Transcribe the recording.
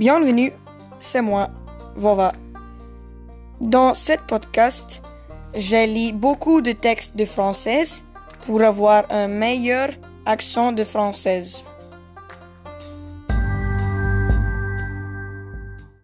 Bienvenue, c'est moi, Vova. Dans cette podcast, j'ai lu beaucoup de textes de française pour avoir un meilleur accent de française.